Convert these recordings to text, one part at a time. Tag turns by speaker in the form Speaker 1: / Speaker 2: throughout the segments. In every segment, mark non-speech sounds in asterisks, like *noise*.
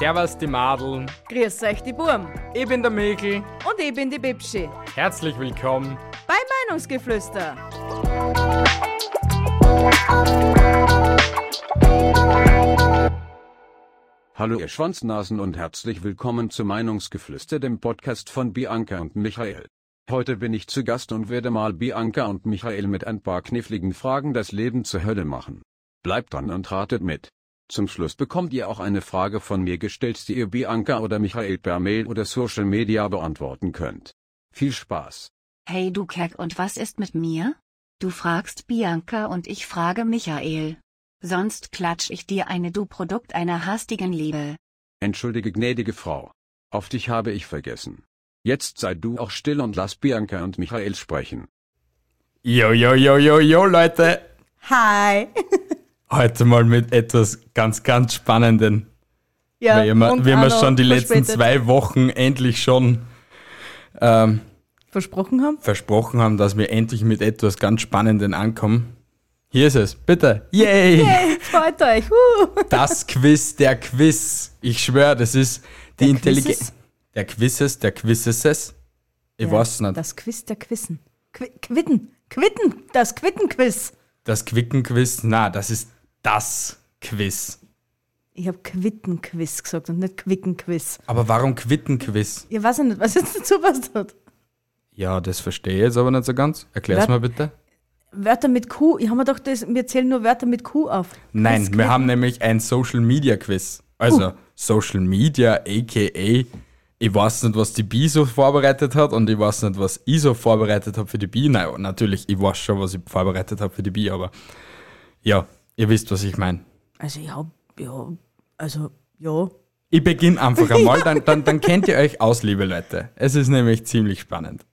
Speaker 1: Servus die Madeln.
Speaker 2: Grüß euch die Burm.
Speaker 1: Ich bin der Mikl.
Speaker 2: Und ich bin die Bibschi.
Speaker 1: Herzlich willkommen.
Speaker 2: Bei Meinungsgeflüster.
Speaker 3: Hallo ihr Schwanznasen und herzlich willkommen zu Meinungsgeflüster, dem Podcast von Bianca und Michael. Heute bin ich zu Gast und werde mal Bianca und Michael mit ein paar kniffligen Fragen das Leben zur Hölle machen. Bleibt dran und ratet mit. Zum Schluss bekommt ihr auch eine Frage von mir gestellt, die ihr Bianca oder Michael per Mail oder Social Media beantworten könnt. Viel Spaß!
Speaker 4: Hey du Keck und was ist mit mir? Du fragst Bianca und ich frage Michael. Sonst klatsch ich dir eine du Produkt einer hastigen Liebe.
Speaker 3: Entschuldige gnädige Frau. Auf dich habe ich vergessen. Jetzt sei du auch still und lass Bianca und Michael sprechen.
Speaker 1: Jo, jo, jo, jo, jo, Leute.
Speaker 2: Hi. *laughs*
Speaker 1: Heute mal mit etwas ganz, ganz Spannenden.
Speaker 2: Ja,
Speaker 1: Weil wir, wir haben schon die letzten
Speaker 2: verspätet
Speaker 1: zwei Wochen endlich schon ähm,
Speaker 2: versprochen haben.
Speaker 1: versprochen haben, dass wir endlich mit etwas ganz Spannenden ankommen. Hier ist es, bitte. Yay!
Speaker 2: Freut euch. Uh.
Speaker 1: Das Quiz der Quiz. Ich schwöre, das ist die
Speaker 2: Der
Speaker 1: Intelligenz.
Speaker 2: Quizzes?
Speaker 1: Der Quizzes, der Quizzes. Ich
Speaker 2: Ja,
Speaker 1: weiß nicht.
Speaker 2: Das Quiz der Quissen. Qu Quitten. Quitten. Das Quittenquiz.
Speaker 1: Das Quickenquiz, na, das ist das Quiz.
Speaker 2: Ich habe Quittenquiz gesagt und nicht Quickenquiz.
Speaker 1: Aber warum Quittenquiz?
Speaker 2: Ich weiß ja nicht, was jetzt dazu passt hat.
Speaker 1: Ja, das verstehe ich jetzt aber nicht so ganz. Erklär's
Speaker 2: Wer-
Speaker 1: mal bitte.
Speaker 2: Wörter mit Q. Ich habe mir gedacht, das, wir zählen nur Wörter mit Q auf.
Speaker 1: Nein,
Speaker 2: Quiz,
Speaker 1: wir haben nämlich ein Social Media Quiz. Also Social Media, aka, ich weiß nicht, was die Bi so vorbereitet hat und ich weiß nicht, was ich so vorbereitet habe für die Bi. Nein, natürlich, ich weiß schon, was ich vorbereitet habe für die Bi, aber ja, ihr wisst, was ich meine.
Speaker 2: Also ich habe, ja, also ja.
Speaker 1: Ich beginne einfach einmal, *laughs* dann, dann, dann kennt ihr euch aus, liebe Leute. Es ist nämlich ziemlich spannend.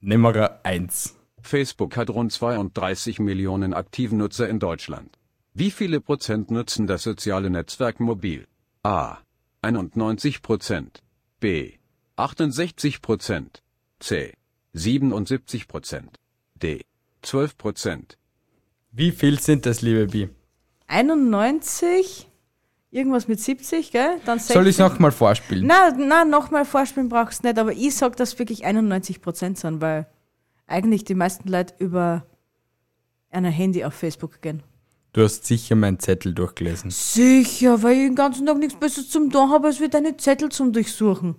Speaker 1: Nummer 1.
Speaker 3: Facebook hat rund 32 Millionen aktive Nutzer in Deutschland. Wie viele Prozent nutzen das soziale Netzwerk mobil? A. 91 Prozent. B. 68 Prozent. C. 77 Prozent. D. 12 Prozent.
Speaker 1: Wie viel sind das, liebe Bi?
Speaker 2: 91, irgendwas mit 70, gell? Dann 60.
Speaker 1: Soll ich es nochmal vorspielen?
Speaker 2: Na, na, nochmal vorspielen brauchst du nicht, aber ich sag, dass wirklich 91% sind, weil eigentlich die meisten Leute über ein Handy auf Facebook gehen.
Speaker 1: Du hast sicher meinen Zettel durchgelesen.
Speaker 2: Sicher, weil ich den ganzen Tag nichts Besseres zum tun habe, als wie deine Zettel zum Durchsuchen.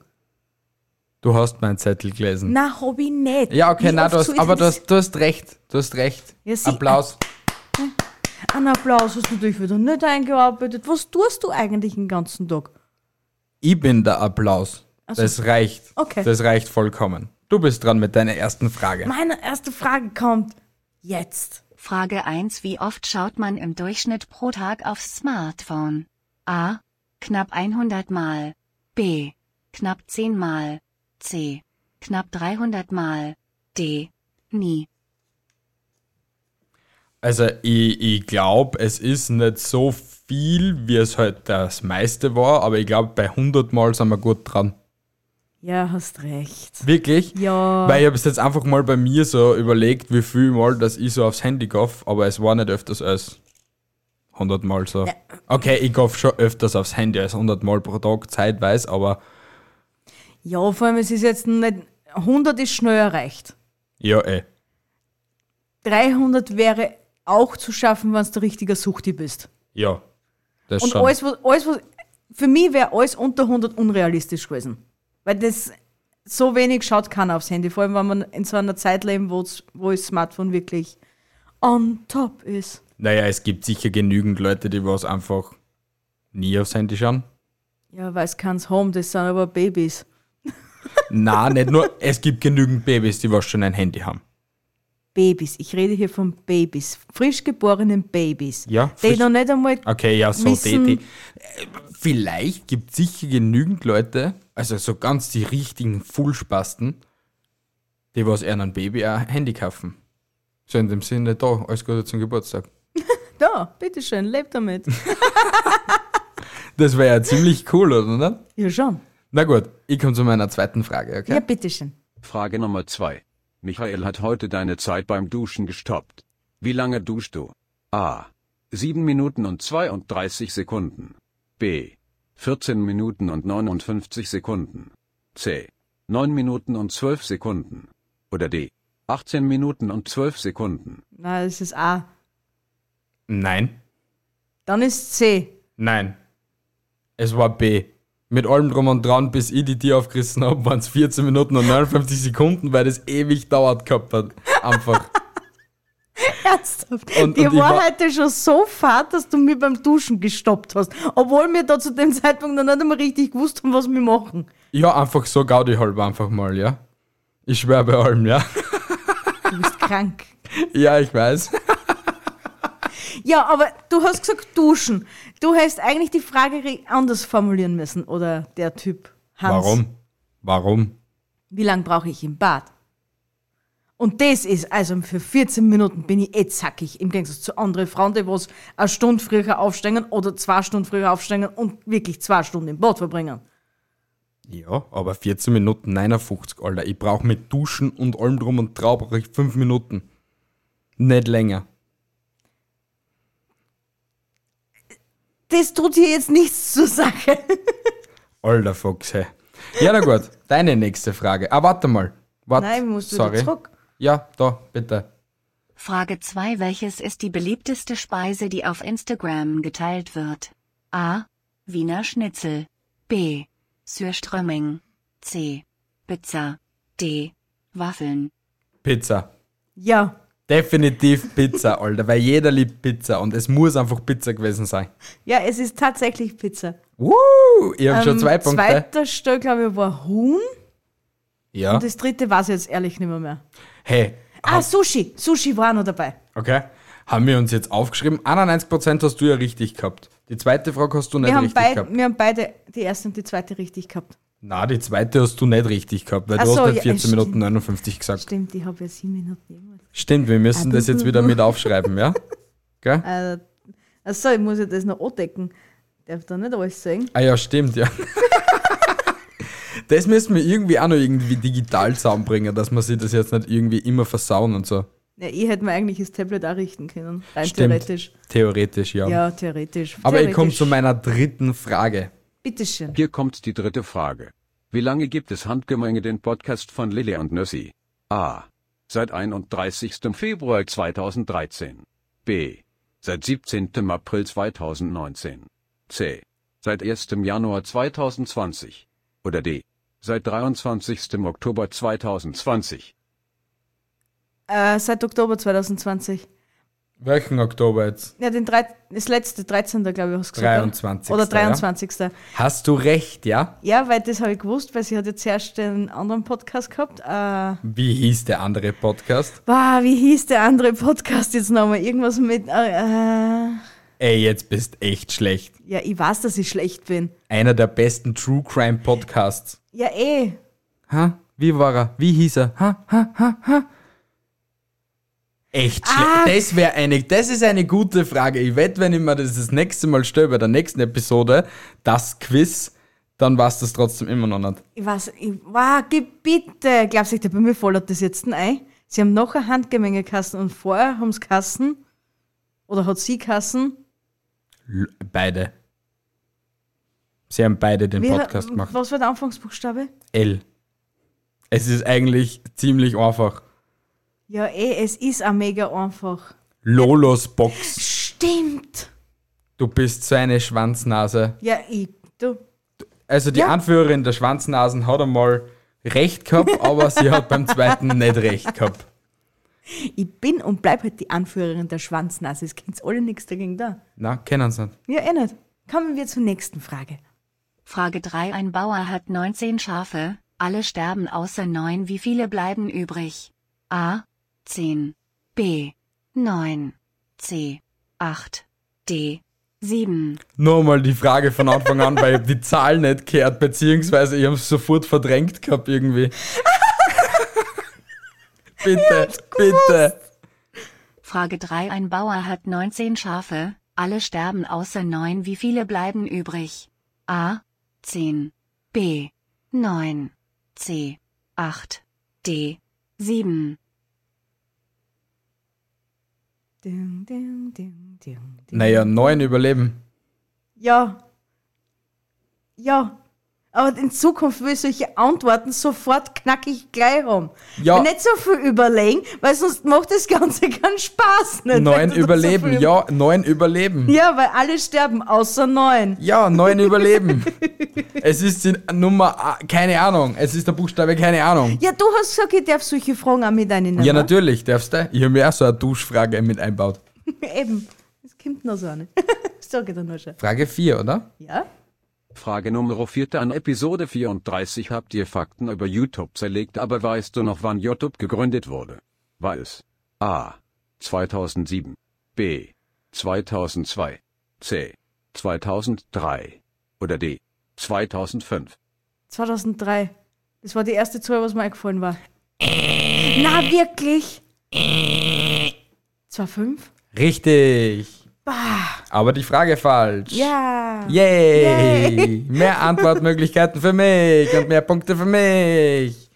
Speaker 1: Du hast meinen Zettel gelesen.
Speaker 2: Na, hab ich nicht.
Speaker 1: Ja, okay,
Speaker 2: Wie
Speaker 1: na, du hast, aber du hast, du hast recht. Du hast recht.
Speaker 2: Ja,
Speaker 1: Applaus.
Speaker 2: Einen Applaus hast du natürlich wieder nicht eingearbeitet. Was tust du eigentlich den ganzen Tag?
Speaker 1: Ich bin der Applaus.
Speaker 2: so.
Speaker 1: Das reicht.
Speaker 2: Okay.
Speaker 1: Das reicht vollkommen. Du bist dran mit deiner ersten Frage.
Speaker 2: Meine erste Frage kommt jetzt.
Speaker 4: Frage 1 Wie oft schaut man im Durchschnitt pro Tag aufs Smartphone? A. Knapp 100 Mal. B. Knapp 10 Mal. C. Knapp 300 Mal. D. Nie.
Speaker 1: Also ich, ich glaube, es ist nicht so viel, wie es halt das meiste war, aber ich glaube, bei 100 Mal sind wir gut dran.
Speaker 2: Ja, hast recht.
Speaker 1: Wirklich?
Speaker 2: Ja.
Speaker 1: Weil ich habe es jetzt einfach mal bei mir so überlegt, wie viel Mal, dass ich so aufs Handy gaff, aber es war nicht öfters als 100 Mal so. Okay, ich gaff schon öfters aufs Handy als 100 Mal pro Tag, zeitweise, aber
Speaker 2: Ja, vor allem, es ist jetzt nicht. 100 ist schnell erreicht.
Speaker 1: ja, eh.
Speaker 2: 300 wäre auch zu schaffen, wenn du der richtige Suchti bist.
Speaker 1: Ja. Das
Speaker 2: Und
Speaker 1: schon.
Speaker 2: alles, was, alles, was. Für mich wäre alles unter 100 unrealistisch gewesen. Weil das. So wenig schaut keiner aufs Handy. Vor allem, wenn man in so einer Zeit leben, wo das Smartphone wirklich on top ist.
Speaker 1: Naja, es gibt sicher genügend Leute, die was einfach nie aufs Handy schauen.
Speaker 2: Ja, weiß keins Home, das sind aber Babys.
Speaker 1: Na, nicht nur, es gibt genügend Babys, die was schon ein Handy haben.
Speaker 2: Babys. Ich rede hier von Babys. Frisch geborenen Babys.
Speaker 1: Ja,
Speaker 2: Die
Speaker 1: frisch-
Speaker 2: noch nicht einmal.
Speaker 1: Okay, ja, so, die,
Speaker 2: Wissen-
Speaker 1: die. Äh, Vielleicht gibt es sicher genügend Leute, also so ganz die richtigen Fullspasten, die was eher ein Baby ein Handy kaufen. So in dem Sinne, da, alles Gute zum Geburtstag. *laughs*
Speaker 2: Da, bitteschön, lebt damit. *laughs*
Speaker 1: Das wäre ja ziemlich cool, oder
Speaker 2: ja, schon.
Speaker 1: Na gut, ich komme zu meiner zweiten Frage, okay?
Speaker 2: Ja, bitteschön.
Speaker 3: Frage Nummer 2. Michael hat heute deine Zeit beim Duschen gestoppt. Wie lange duschst du? A. 7 Minuten und 32 Sekunden. B. 14 Minuten und 59 Sekunden. C. 9 Minuten und 12 Sekunden. Oder D. 18 Minuten und 12 Sekunden.
Speaker 2: Na, das ist A.
Speaker 1: Nein.
Speaker 2: Dann ist C.
Speaker 1: Nein. Es war B. Mit allem drum und dran, bis ich die Tür aufgerissen habe, waren es 14 Minuten und 59 Sekunden, weil das ewig dauert gehabt hat. Einfach. *laughs*
Speaker 2: Ernsthaft.
Speaker 1: Und-
Speaker 2: die
Speaker 1: und
Speaker 2: war
Speaker 1: war-
Speaker 2: heute schon so fad, dass du mir beim Duschen gestoppt hast. Obwohl wir da zu dem *laughs* Zeitpunkt noch nicht einmal richtig gewusst haben, was wir machen.
Speaker 1: Ja, einfach so Gaudi halb einfach mal, ja. Ich schwör bei allem, ja.
Speaker 2: Du bist krank. *laughs*
Speaker 1: Ja, ich weiß.
Speaker 2: Ja, aber du hast gesagt duschen. Du hättest eigentlich die Frage anders formulieren müssen. Oder der Typ Hans.
Speaker 1: Warum? Warum?
Speaker 2: Wie lange brauche ich im Bad? Und das ist, also für 14 Minuten bin ich eh zackig, im Gegensatz zu anderen Frauen, die was eine Stunde früher aufstehen oder zwei Stunden früher aufstehen und wirklich zwei Stunden im Bad verbringen.
Speaker 1: Ja, aber 14 Minuten 59, Alter. Ich brauche mit Duschen und allem drum und drauf brauche ich 5 Minuten. Nicht länger.
Speaker 2: Das tut hier jetzt nichts zur Sache.
Speaker 1: Alter Fuchs, hey. Ja, na gut. Deine nächste Frage. Ah, warte mal. Warte.
Speaker 2: Nein, musst du
Speaker 1: Sorry.
Speaker 2: zurück.
Speaker 1: Ja, da, bitte.
Speaker 4: Frage 2. Welches ist die beliebteste Speise, die auf Instagram geteilt wird? A. Wiener Schnitzel. B. Sürströmming. C. Pizza. D. Waffeln.
Speaker 1: Pizza.
Speaker 2: Ja,
Speaker 1: Definitiv Pizza, Alter, weil jeder liebt Pizza und es muss einfach Pizza gewesen sein.
Speaker 2: ja, es ist tatsächlich Pizza.
Speaker 1: Woo! Ich habe schon
Speaker 2: Ähm,
Speaker 1: zwei Punkte.
Speaker 2: Zweiter Stück, glaube ich, war Huhn.
Speaker 1: Ja.
Speaker 2: Und das dritte weiß ich jetzt ehrlich nicht mehr. mehr.
Speaker 1: Hey,
Speaker 2: Ah, Sushi. Sushi war noch dabei.
Speaker 1: okay. Haben wir uns jetzt aufgeschrieben? 91% hast du ja richtig gehabt. Die zweite Frage hast du nicht
Speaker 2: Wir haben,
Speaker 1: richtig
Speaker 2: beid,
Speaker 1: gehabt.
Speaker 2: wir haben beide die erste und die zweite richtig gehabt.
Speaker 1: Na, die zweite hast du nicht richtig gehabt, weil
Speaker 2: Ach
Speaker 1: du
Speaker 2: so,
Speaker 1: hast nicht
Speaker 2: ja,
Speaker 1: 14
Speaker 2: stimmt.
Speaker 1: Minuten 59 gesagt.
Speaker 2: Stimmt, ich habe ja sieben Minuten irgendwas.
Speaker 1: Stimmt, wir müssen
Speaker 2: Ah,
Speaker 1: das jetzt wieder mit aufschreiben, ja? Gell? *laughs*
Speaker 2: Äh, achso, ich muss ja das noch andecken. Darf da nicht alles sagen?
Speaker 1: Ah ja, stimmt, ja. *laughs* das müssen wir irgendwie auch noch irgendwie digital zusammenbringen, dass wir sich das jetzt nicht irgendwie immer versauen und so.
Speaker 2: Ja, ich hätte mir eigentlich das Tablet auch richten können. Rein
Speaker 1: Stimmt.
Speaker 2: theoretisch.
Speaker 1: Theoretisch, ja.
Speaker 2: Ja, theoretisch.
Speaker 1: Aber ich komme zu meiner dritten Frage.
Speaker 2: Bitteschön.
Speaker 3: Hier kommt die dritte Frage. Wie lange gibt es Handgemenge den Podcast von Lilly und Nössi? A. Seit 31. Februar 2013. B. Seit 17. April 2019. C. Seit 1. Januar 2020. Oder D. Seit 23. Oktober 2020.
Speaker 2: Äh, seit Oktober 2020.
Speaker 1: Welchen Oktober jetzt?
Speaker 2: Ja, den drei, das letzte, 13. glaube ich, hast du gesagt.
Speaker 1: 23.
Speaker 2: Oder
Speaker 1: ja?
Speaker 2: 23.
Speaker 1: Hast du recht, ja?
Speaker 2: Ja, weil das habe ich gewusst, weil sie hat jetzt erst den anderen Podcast gehabt. Äh,
Speaker 1: Wie hieß der andere Podcast?
Speaker 2: wow, wie hieß der andere Podcast jetzt nochmal? Irgendwas mit. Äh, äh,
Speaker 1: Ey, jetzt bist echt schlecht.
Speaker 2: ja, ich weiß, dass ich schlecht bin.
Speaker 1: Einer der besten True Crime Podcasts.
Speaker 2: Ja, eh.
Speaker 1: Ha? Wie war er? Wie hieß er? Ha? Ha? Ha? Ha? Echt schlecht.
Speaker 2: Ah.
Speaker 1: Das wäre eine, das ist eine gute Frage. Ich wette, wenn ich mir das das nächste Mal stelle, bei der nächsten Episode, das Quiz, dann war das trotzdem immer noch nicht.
Speaker 2: Ich weiß, ich, wow, bitte. Glaubst du, bei mir fällt das jetzt ein? Sie haben noch eine Handgemenge Kassen und vorher haben sie Kassen. Oder hat sie Kassen?
Speaker 1: L beide. Sie haben beide den
Speaker 2: Wie-
Speaker 1: Podcast gemacht.
Speaker 2: Was war der Anfangsbuchstabe?
Speaker 1: L. Es ist eigentlich ziemlich einfach.
Speaker 2: Ja, eh, es ist auch mega einfach.
Speaker 1: Lolos Box.
Speaker 2: Stimmt.
Speaker 1: Du bist so eine Schwanznase.
Speaker 2: Ja, ich, du.
Speaker 1: Also die
Speaker 2: Ja.
Speaker 1: Anführerin der Schwanznasen hat einmal recht gehabt, *laughs* aber sie hat beim zweiten nicht recht gehabt.
Speaker 2: Ich bin und bleib halt die Anführerin der Schwanznase. Es kennt alle nichts dagegen da.
Speaker 1: Na, kennen sie nicht.
Speaker 2: Ja, eh nicht. Kommen wir zur nächsten Frage.
Speaker 4: Frage 3. Ein Bauer hat 19 Schafe, alle sterben außer 9. Wie viele bleiben übrig? A. 10. B. 9. C. 8. D. 7.
Speaker 1: Nur mal die Frage von Anfang an, weil ich die Zahl nicht gehört, beziehungsweise ich habe es sofort verdrängt gehabt irgendwie. *laughs* bitte, bitte.
Speaker 4: Frage 3. Ein Bauer hat 19 Schafe, alle sterben außer 9. Wie viele bleiben übrig? A. 10. B. 9. C. 8. D. 7.
Speaker 2: Ding, ding, ding, ding, ding.
Speaker 1: Naja, neun überleben.
Speaker 2: Ja. Ja. Aber in Zukunft will ich solche Antworten sofort knackig gleich haben.
Speaker 1: Ja.
Speaker 2: Nicht so viel überlegen, weil sonst macht das Ganze *laughs* keinen Spaß. Nicht,
Speaker 1: Neun
Speaker 2: so
Speaker 1: Überleben,
Speaker 2: viel-
Speaker 1: ja, neun Überleben.
Speaker 2: Ja, weil alle sterben, außer neun.
Speaker 1: Ja, neun *laughs* Überleben. es ist die Nummer, A- keine Ahnung. Es ist der Buchstabe, keine Ahnung.
Speaker 2: Ja, du hast gesagt, ich darf solche Fragen auch mit einnehmen.
Speaker 1: Ja, natürlich, darfst du. Ich habe mir auch so eine Duschfrage mit einbaut. *laughs*
Speaker 2: Eben. Das kommt noch so eine. Sag ich dir nur schon.
Speaker 1: Frage 4, oder?
Speaker 2: Ja?
Speaker 3: Frage Nummer 4 an Episode 34 habt ihr Fakten über YouTube zerlegt, aber weißt du noch wann YouTube gegründet wurde? War es A. 2007, B. 2002, C. 2003 oder D. 2005?
Speaker 2: 2003. Das war die erste Zahl, was mir eingefallen war. Na, wirklich? 2,5?
Speaker 1: Richtig.
Speaker 2: Bah.
Speaker 1: Aber die Frage falsch.
Speaker 2: Ja.
Speaker 1: Yay!
Speaker 2: Yay. *laughs*
Speaker 1: Mehr Antwortmöglichkeiten für mich und mehr Punkte für mich.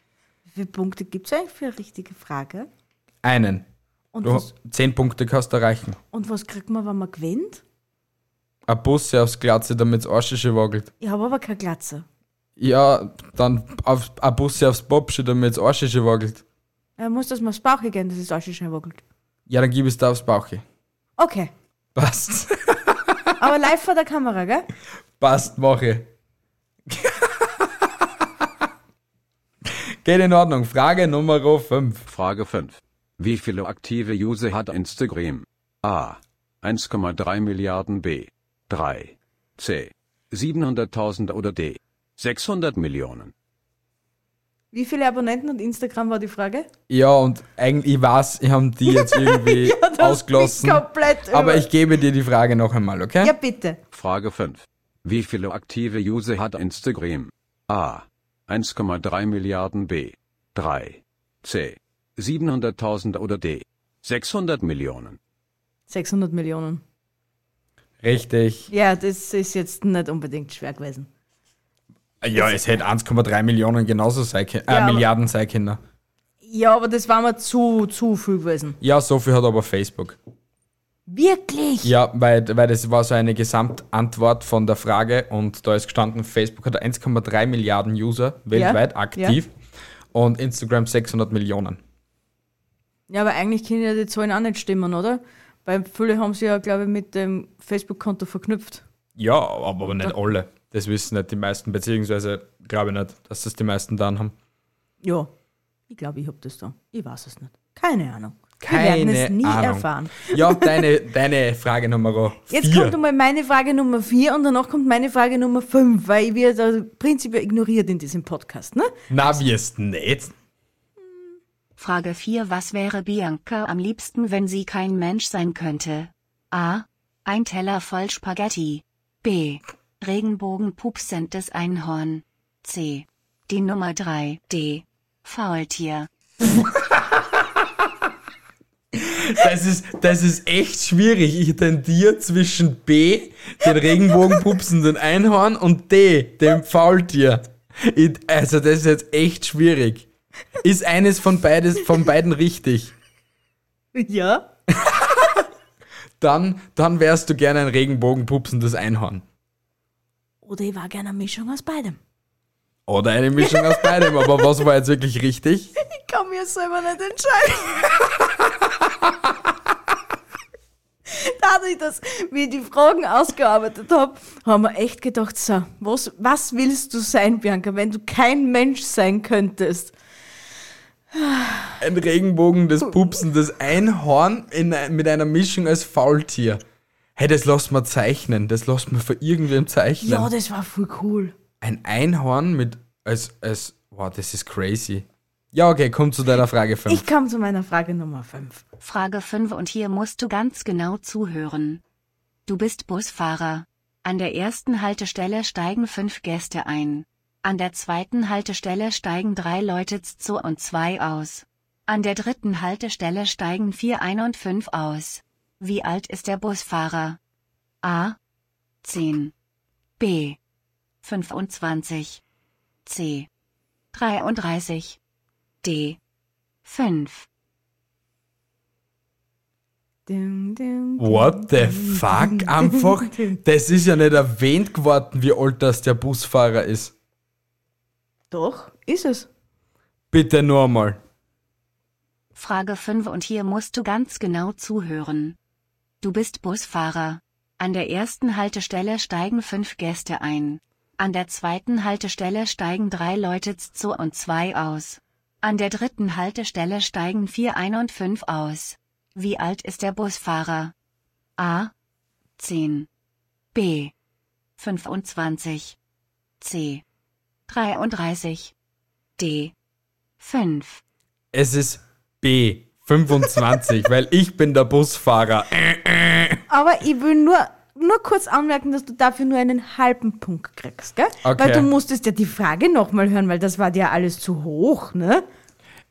Speaker 2: Wie viele Punkte gibt es eigentlich für eine richtige Frage?
Speaker 1: Einen.
Speaker 2: Und,
Speaker 1: Du,
Speaker 2: was,
Speaker 1: zehn Punkte kannst du erreichen.
Speaker 2: und was kriegt man, wenn man gewinnt?
Speaker 1: Ein Busse aufs Glatze, damit es Arschische wackelt.
Speaker 2: Ich habe aber keine Glatze.
Speaker 1: Ja, dann auf, ein Busse aufs Popsche, damit es Arschische wackelt.
Speaker 2: Er muss das mal aufs Bauch gehen, dass es schnell wackelt.
Speaker 1: Ja, dann gib es da aufs Bauche.
Speaker 2: Okay.
Speaker 1: Passt.
Speaker 2: Aber live vor der Kamera, gell?
Speaker 1: Passt, mache. Geht in Ordnung. Frage Nummer 5.
Speaker 3: Frage 5. Wie viele aktive User hat Instagram? A. 1,3 Milliarden B. 3. C. 700.000 oder D. 600 Millionen.
Speaker 2: Wie viele Abonnenten hat Instagram, war die Frage?
Speaker 1: Ja, und eigentlich, ich weiß, ich habe die jetzt *laughs* irgendwie
Speaker 2: Das
Speaker 1: ausgelassen. Aber
Speaker 2: über-
Speaker 1: ich gebe dir die Frage noch einmal, okay?
Speaker 2: Ja, bitte.
Speaker 3: Frage 5. Wie viele aktive User hat Instagram? A. 1,3 Milliarden B. 3. C. 700.000 oder D. 600 Millionen.
Speaker 2: 600 Millionen.
Speaker 1: Richtig.
Speaker 2: Ja, das ist jetzt nicht unbedingt schwer gewesen.
Speaker 1: Ja, es hätte 1,3 Millionen genauso sein können. Äh,
Speaker 2: Ja,
Speaker 1: Milliarden sein können.
Speaker 2: Ja, aber das war mir zu, zu viel gewesen.
Speaker 1: Ja, so viel hat aber Facebook.
Speaker 2: Wirklich?
Speaker 1: Ja, weil, weil das war so eine Gesamtantwort von der Frage und da ist gestanden, Facebook hat 1,3 Milliarden User weltweit aktiv und Instagram 600 Millionen.
Speaker 2: Ja, aber eigentlich können ja die Zahlen auch nicht stimmen, oder? Weil viele haben sie ja, glaube ich, mit dem Facebook-Konto verknüpft.
Speaker 1: Ja, aber, aber nicht alle. Das wissen nicht die meisten, beziehungsweise glaube ich nicht, dass das die meisten dann haben.
Speaker 2: Ja, ich glaube, ich hab das da. Ich weiß es nicht. Keine Ahnung.
Speaker 1: Keine
Speaker 2: Wir werden es nie
Speaker 1: Ahnung.
Speaker 2: erfahren.
Speaker 1: Ja, deine, *laughs* deine Frage Nummer
Speaker 2: Jetzt
Speaker 1: vier.
Speaker 2: kommt einmal meine Frage Nummer 4 und danach kommt meine Frage Nummer 5, weil ich werde da prinzipiell ignoriert in diesem Podcast, ne?
Speaker 1: Na, wirst nicht.
Speaker 4: Frage 4. Was wäre Bianca am liebsten, wenn sie kein Mensch sein könnte? A. Ein Teller voll Spaghetti. B. Regenbogenpupsendes Einhorn. C. Die Nummer 3. D. Faultier.
Speaker 1: Das ist, das ist echt schwierig. Ich tendiere zwischen B, den Regenbogenpupsenden Einhorn, und D, dem Faultier. Ich, also, das ist jetzt echt schwierig. Ist eines von, beides, von beiden richtig?
Speaker 2: Ja.
Speaker 1: Dann, dann wärst du gerne ein Regenbogenpupsendes Einhorn.
Speaker 2: Oder ich war gerne eine Mischung aus beidem.
Speaker 1: Oder eine Mischung aus beidem. Aber was war jetzt wirklich richtig? *laughs*
Speaker 2: Ich kann mir selber nicht entscheiden. *laughs* Dadurch, dass wir die Fragen ausgearbeitet haben, haben wir echt gedacht, so, was, was willst du sein, Bianca, wenn du kein Mensch sein könntest?
Speaker 1: Ein Regenbogen des pupsendes Einhorn in, mit einer Mischung als Faultier. Hey, das lass mal zeichnen. Das lass mal für irgendwem zeichnen.
Speaker 2: Ja, das war voll cool.
Speaker 1: Ein Einhorn mit als als wow, das ist crazy. Ja, okay, komm zu deiner Frage 5.
Speaker 2: Ich komme zu meiner Frage Nummer 5.
Speaker 4: Frage 5 und hier musst du ganz genau zuhören. Du bist Busfahrer. An der ersten Haltestelle steigen fünf Gäste ein. An der zweiten Haltestelle steigen drei Leute zu und zwei aus. An der dritten Haltestelle steigen vier ein und fünf aus. Wie alt ist der Busfahrer? A. 10. B. 25. C. 33. D. 5.
Speaker 2: Ding, ding,
Speaker 1: What the fuck? Einfach, das ist ja nicht erwähnt geworden, wie alt das der Busfahrer ist.
Speaker 2: Doch, ist es.
Speaker 1: Bitte nur mal.
Speaker 4: Frage 5 und hier musst du ganz genau zuhören. Du bist Busfahrer. An der ersten Haltestelle steigen fünf Gäste ein. An der zweiten Haltestelle steigen drei Leute zu und zwei aus. An der dritten Haltestelle steigen vier ein und fünf aus. Wie alt ist der Busfahrer? A. 10. B. 25. C. 33. D. 5.
Speaker 1: Es ist B. 25, weil ich bin der Busfahrer.
Speaker 2: Aber ich will nur, nur kurz anmerken, dass du dafür nur einen halben Punkt kriegst, gell?
Speaker 1: Okay.
Speaker 2: Weil du musstest ja die Frage nochmal hören, weil das war dir alles zu hoch, ne?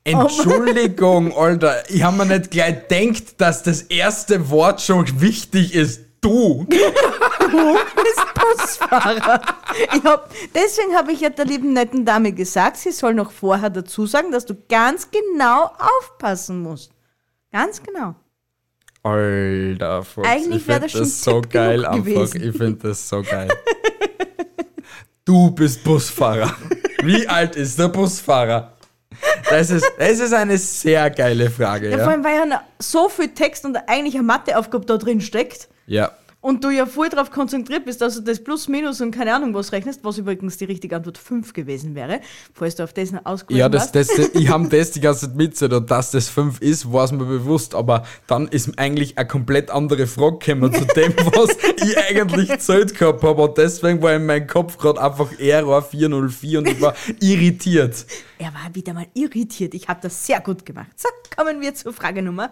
Speaker 1: Entschuldigung, Alter. Ich habe mir nicht gleich gedacht, dass das erste Wort schon wichtig ist. Du. *laughs*
Speaker 2: bist Busfahrer. Hab, deswegen habe ich ja der lieben netten Dame gesagt, sie soll noch vorher dazu sagen, dass du ganz genau aufpassen musst. Ganz genau.
Speaker 1: Alter, Fuchs.
Speaker 2: Eigentlich
Speaker 1: ich
Speaker 2: wär
Speaker 1: find
Speaker 2: das schon
Speaker 1: das so
Speaker 2: Tipp
Speaker 1: geil einfach.
Speaker 2: gewesen.
Speaker 1: Ich finde das so geil. Du bist Busfahrer. Wie alt ist der Busfahrer? Das ist, das ist eine sehr geile Frage,
Speaker 2: Ja, vor
Speaker 1: ja?
Speaker 2: allem, weil ja so viel Text und eigentlich eine Matheaufgabe da drin steckt
Speaker 1: Ja.
Speaker 2: Und du ja voll darauf konzentriert bist, dass du das Plus, Minus und keine Ahnung was rechnest, was übrigens die richtige Antwort 5 gewesen wäre, falls du auf das noch ausgewiesen
Speaker 1: Ja, das, das, ich habe *laughs* das die ganze Zeit mitgezählt und dass das 5 ist, war es mir bewusst, aber dann ist eigentlich eine komplett andere Frage gekommen zu dem, *laughs* was ich eigentlich gezählt gehabt habe und deswegen war in meinem Kopf gerade einfach Error 404 und ich war *laughs* irritiert.
Speaker 2: Er war wieder mal irritiert. Ich habe das sehr gut gemacht. So, kommen wir zur Frage Nummer.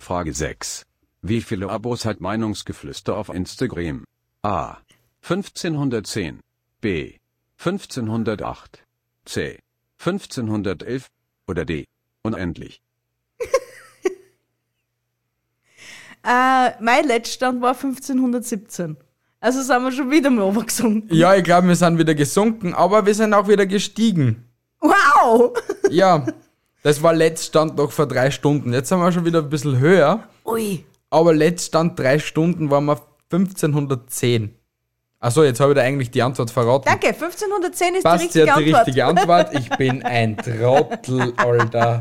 Speaker 3: Frage 6. Wie viele Abos hat Meinungsgeflüster auf Instagram? A. 1510. B. 1508. C. 1511. Oder D. Unendlich. *laughs*
Speaker 2: Äh, mein Letztstand war 1517. Also sind wir schon wieder mal runtergesunken.
Speaker 1: Ja, ich glaube, wir sind wieder gesunken, aber wir sind auch wieder gestiegen.
Speaker 2: Wow!
Speaker 1: Ja, *laughs* das war Letztstand noch vor drei Stunden. Jetzt sind wir schon wieder ein bisschen höher,
Speaker 2: Ui.
Speaker 1: Aber Letztstand drei Stunden waren wir 1510. Achso, jetzt habe ich da eigentlich die Antwort verraten.
Speaker 2: Danke, 1510 ist
Speaker 1: Passt
Speaker 2: die
Speaker 1: ja
Speaker 2: richtige
Speaker 1: die
Speaker 2: Antwort.
Speaker 1: richtige Antwort. Ich bin ein *laughs* Trottel, Alter.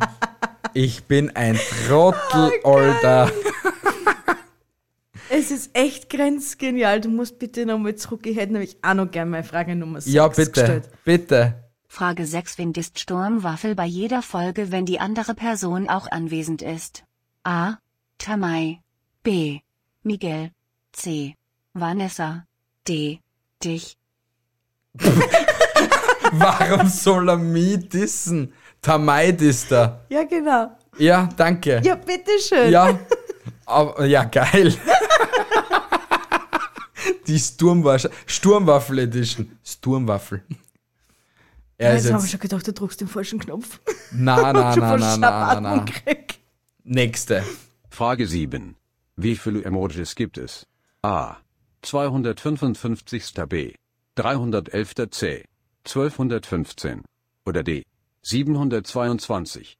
Speaker 1: Ich bin ein Trottel,
Speaker 2: Oh,
Speaker 1: Alter. *laughs*
Speaker 2: Es ist echt grenzgenial. Du musst bitte nochmal zurück. Ich hätte nämlich auch noch gerne meine Frage Nummer 6
Speaker 1: Ja, bitte,
Speaker 2: gestellt.
Speaker 1: bitte.
Speaker 4: Frage 6 Wind ist Sturmwaffel bei jeder Folge, wenn die andere Person auch anwesend ist. A. Tamai. B. Miguel. C. Vanessa. D. Dich. *laughs*
Speaker 1: Warum soll er mich dissen? Tamai ist da.
Speaker 2: Ja, genau.
Speaker 1: Ja, danke.
Speaker 2: Ja, bitteschön.
Speaker 1: Ja, aber, ja, geil. *laughs* Die Sturmwaffel, Sturmwaffel Edition. Sturmwaffel. Er ist
Speaker 2: Jetzt habe ich
Speaker 1: jetzt.
Speaker 2: schon gedacht, du drückst den falschen Knopf.
Speaker 1: Na, na, *laughs* na, na, na, na, na.
Speaker 2: gekriegt.
Speaker 1: Nächste.
Speaker 3: Frage 7. Wie viele Emojis gibt es? A. 255. B. 311. C. 1215. Oder D. 722.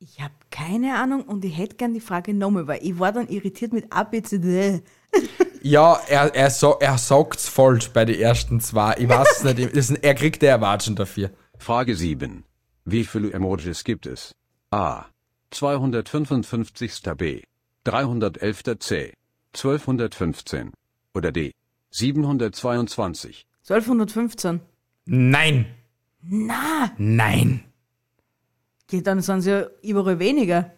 Speaker 2: Ich habe keine Ahnung und ich hätte gern die Frage nochmal, weil ich war dann irritiert mit A, B, C, D. *laughs*
Speaker 1: Ja, er, er, so, er sagt's falsch bei den ersten zwei. Ich weiß es nicht. Ist, er kriegt der Erwatschen dafür.
Speaker 3: Frage 7. Wie viele Emojis gibt es? A. 255. B. 311. C. 1215. Oder D. 722.
Speaker 2: 1215.
Speaker 1: Nein.
Speaker 2: Na,
Speaker 1: Nein.
Speaker 2: okay, dann sind sie ja überall weniger.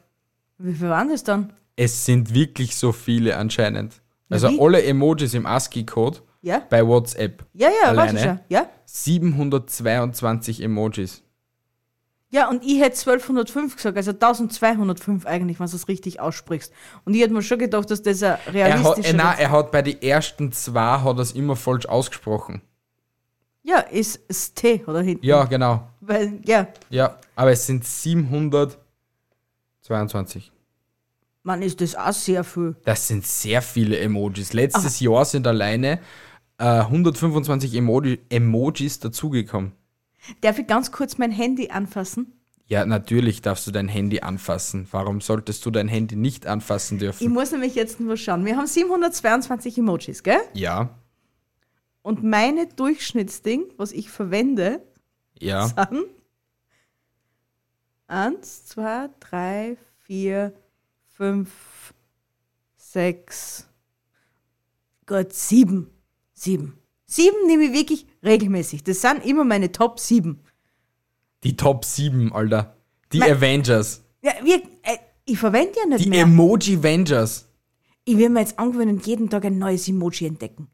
Speaker 2: Wie viel waren das dann?
Speaker 1: Es sind wirklich so viele anscheinend. Also
Speaker 2: wie?
Speaker 1: alle Emojis im ASCII-Code
Speaker 2: Ja?
Speaker 1: bei WhatsApp.
Speaker 2: Ja, ja,
Speaker 1: Alleine?
Speaker 2: Ja?
Speaker 1: 722 Emojis.
Speaker 2: Ja, und ich hätte 1205 gesagt, also 1205 eigentlich, wenn du es richtig aussprichst. Und ich hätte mir schon gedacht, dass das ein
Speaker 1: Er hat,
Speaker 2: realistischer
Speaker 1: äh, nein,
Speaker 2: ist.
Speaker 1: er hat bei den ersten zwei hat er immer falsch ausgesprochen.
Speaker 2: Ja, ist das T oder hinten.
Speaker 1: Ja, genau.
Speaker 2: Weil, ja,
Speaker 1: Ja, aber es sind 722.
Speaker 2: man ist das auch sehr viel.
Speaker 1: Das sind sehr viele Emojis. Letztes Jahr sind alleine äh, 125 Emoji Emojis dazugekommen.
Speaker 2: Darf ich ganz kurz mein Handy anfassen?
Speaker 1: Ja, natürlich darfst du dein Handy anfassen. Warum solltest du dein Handy nicht anfassen
Speaker 2: Ich
Speaker 1: dürfen?
Speaker 2: muss nämlich jetzt nur schauen. Wir haben 722 Emojis, gell?
Speaker 1: Ja,
Speaker 2: Und meine Durchschnittsding, was ich verwende,
Speaker 1: ja.
Speaker 2: sind 1, 2, 3, 4, 5, 6, Gott, 7. 7. 7 nehme ich wirklich regelmäßig. Das sind immer meine Top 7.
Speaker 1: Die Top 7, Alter. Die
Speaker 2: Mein-
Speaker 1: Avengers.
Speaker 2: Ja, wir, äh, ich verwende ja nicht
Speaker 1: Die
Speaker 2: mehr.
Speaker 1: Emoji-Vengers.
Speaker 2: Ich will mir jetzt angewöhnen, jeden Tag ein neues Emoji entdecken.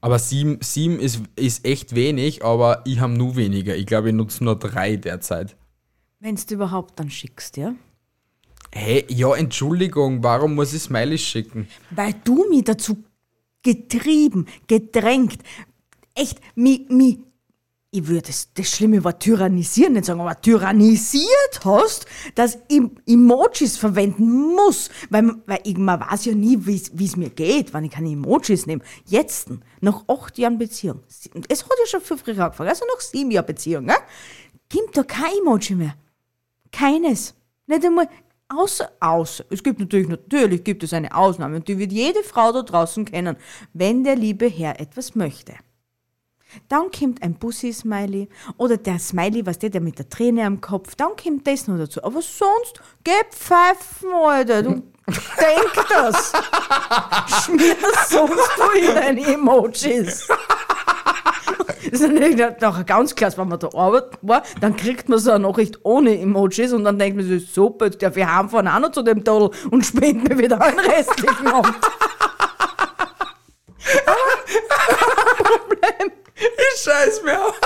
Speaker 1: Aber 7, sieben ist, ist echt wenig, aber ich habe nur weniger. Ich glaube, ich nutze nur drei derzeit.
Speaker 2: Wenn du überhaupt dann schickst, ja?
Speaker 1: Hey, ja, Entschuldigung, warum muss ich Smileys schicken?
Speaker 2: Weil du mich dazu getrieben, gedrängt, echt, mi, mi, ich würde das, das schlimme Wort tyrannisieren nicht sagen, aber tyrannisiert hast, dass ich Emojis verwenden muss. Weil, weil ich, man weiß ja nie, wie es mir geht, wenn ich keine Emojis nehme. Jetzt, nach acht Jahren Beziehung, es hat ja schon viel früher angefangen, also nach sieben Jahren Beziehung, ne? gibt da kein Emoji mehr. Keines. Nicht einmal, außer, außer, es gibt natürlich, natürlich gibt es eine Ausnahme und die wird jede Frau da draußen kennen, wenn der liebe Herr etwas möchte. Dann kommt ein Bussi-Smiley oder der Smiley, was der, der mit der Träne am Kopf, dann kommt das noch dazu. Aber sonst, geh pfeifen, Alter, du *laughs* denk das. Schmier sonst du in deine Emojis. *laughs* Das ist natürlich nachher ganz klar, wenn man da arbeitet war, dann kriegt man so eine Nachricht ohne Emojis und dann denkt man sich, super, jetzt darf ich heimfahren auch noch zu dem Todel und spenden mir wieder einen restlichen Abend. *laughs*
Speaker 1: Ich scheiß mir auf.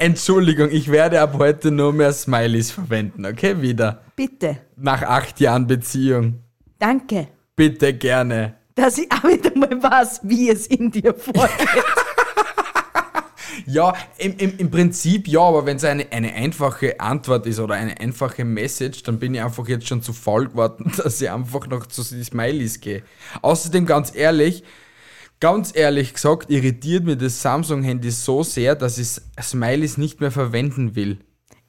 Speaker 1: Entschuldigung, ich werde ab heute nur mehr Smileys verwenden, okay? Wieder.
Speaker 2: Bitte,
Speaker 1: Nach acht Jahren Beziehung.
Speaker 2: danke,
Speaker 1: Bitte gerne.
Speaker 2: Dass ich auch wieder mal weiß, wie es in dir vorgeht. *laughs*
Speaker 1: Ja, im, im, im Prinzip ja, aber wenn es eine, eine einfache Antwort ist oder eine einfache Message, dann bin ich einfach jetzt schon zu faul geworden, *laughs* dass ich einfach noch zu den Smileys gehe. Außerdem ganz ehrlich, ganz ehrlich gesagt, irritiert mir das Samsung-Handy so sehr, dass ich Smileys nicht mehr verwenden will.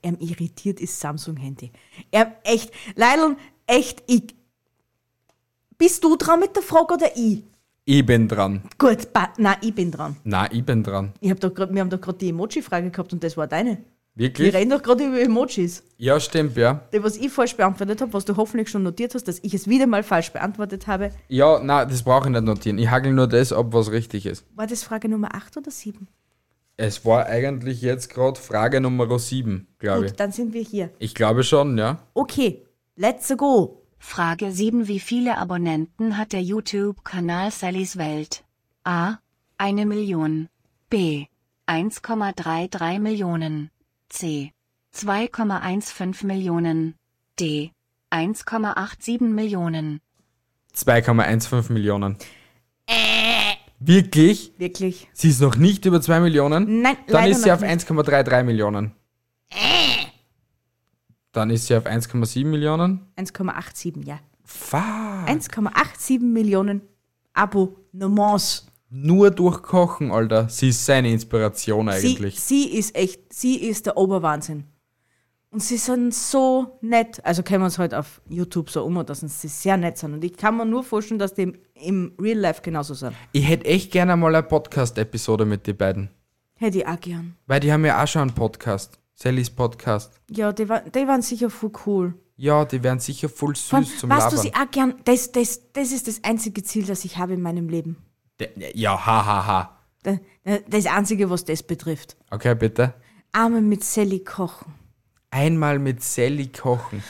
Speaker 2: Er irritiert ist Samsung-Handy. Er echt, Leilon, echt, ich. Bist du dran mit der Frage oder ich?
Speaker 1: Ich bin dran.
Speaker 2: Gut, nein, ich bin dran.
Speaker 1: Na, ich bin dran.
Speaker 2: Ich hab doch grad, wir haben doch gerade die Emoji-Frage gehabt und das war deine. Wir
Speaker 1: Wirklich?
Speaker 2: reden doch gerade über Emojis.
Speaker 1: Ja, stimmt, ja.
Speaker 2: Das, was ich falsch beantwortet habe, was du hoffentlich schon notiert hast, dass ich es wieder mal falsch beantwortet habe.
Speaker 1: Ja, na, das brauche ich nicht notieren. Ich hagel nur das ab, was richtig ist.
Speaker 2: War das Frage Nummer 8 oder 7?
Speaker 1: Es war eigentlich jetzt gerade Frage Nummer 7, glaube ich.
Speaker 2: Gut, dann sind wir hier.
Speaker 1: Ich glaube schon, ja.
Speaker 2: Okay, let's go.
Speaker 4: Frage 7. Wie viele Abonnenten hat der YouTube-Kanal Sallys Welt? A. Eine Million. B. 1,33 Millionen. C. 2,15 Millionen. D. 1,87 Millionen.
Speaker 1: 2,15 Millionen. Wirklich?
Speaker 2: Wirklich.
Speaker 1: Sie ist noch nicht über 2 Millionen?
Speaker 2: Nein,
Speaker 1: Dann
Speaker 2: leider
Speaker 1: ist sie
Speaker 2: noch
Speaker 1: auf
Speaker 2: nicht.
Speaker 1: 1,33 Millionen. Dann ist sie auf 1,7 Millionen.
Speaker 2: 1,87, ja.
Speaker 1: Fuck.
Speaker 2: 1,87 Millionen Abonnements.
Speaker 1: Nur durch Kochen, Alter. Sie ist seine Inspiration
Speaker 2: Sie,
Speaker 1: eigentlich.
Speaker 2: sie ist echt, sie ist der Oberwahnsinn. Und sie sind so nett. Also können wir uns halt auf YouTube so um, dass sie sehr nett sind. Und ich kann mir nur vorstellen, dass die im, im Real Life genauso sind.
Speaker 1: Ich hätte echt gerne mal eine Podcast-Episode mit den beiden.
Speaker 2: Hätte ich auch gern.
Speaker 1: Weil die haben ja auch schon einen Podcast. Sallys Podcast.
Speaker 2: Ja, die, war, die waren sicher voll cool.
Speaker 1: Ja, die wären sicher voll süß
Speaker 2: allem,
Speaker 1: zum
Speaker 2: weißt du,
Speaker 1: Labern.
Speaker 2: sie auch gern, das, das, das ist das einzige Ziel, das ich habe in meinem Leben.
Speaker 1: Ja, ha, ha, ha.
Speaker 2: Da- da- Das einzige, was das betrifft.
Speaker 1: Okay, bitte.
Speaker 2: Einmal mit Sally kochen.
Speaker 1: Einmal mit Sally kochen.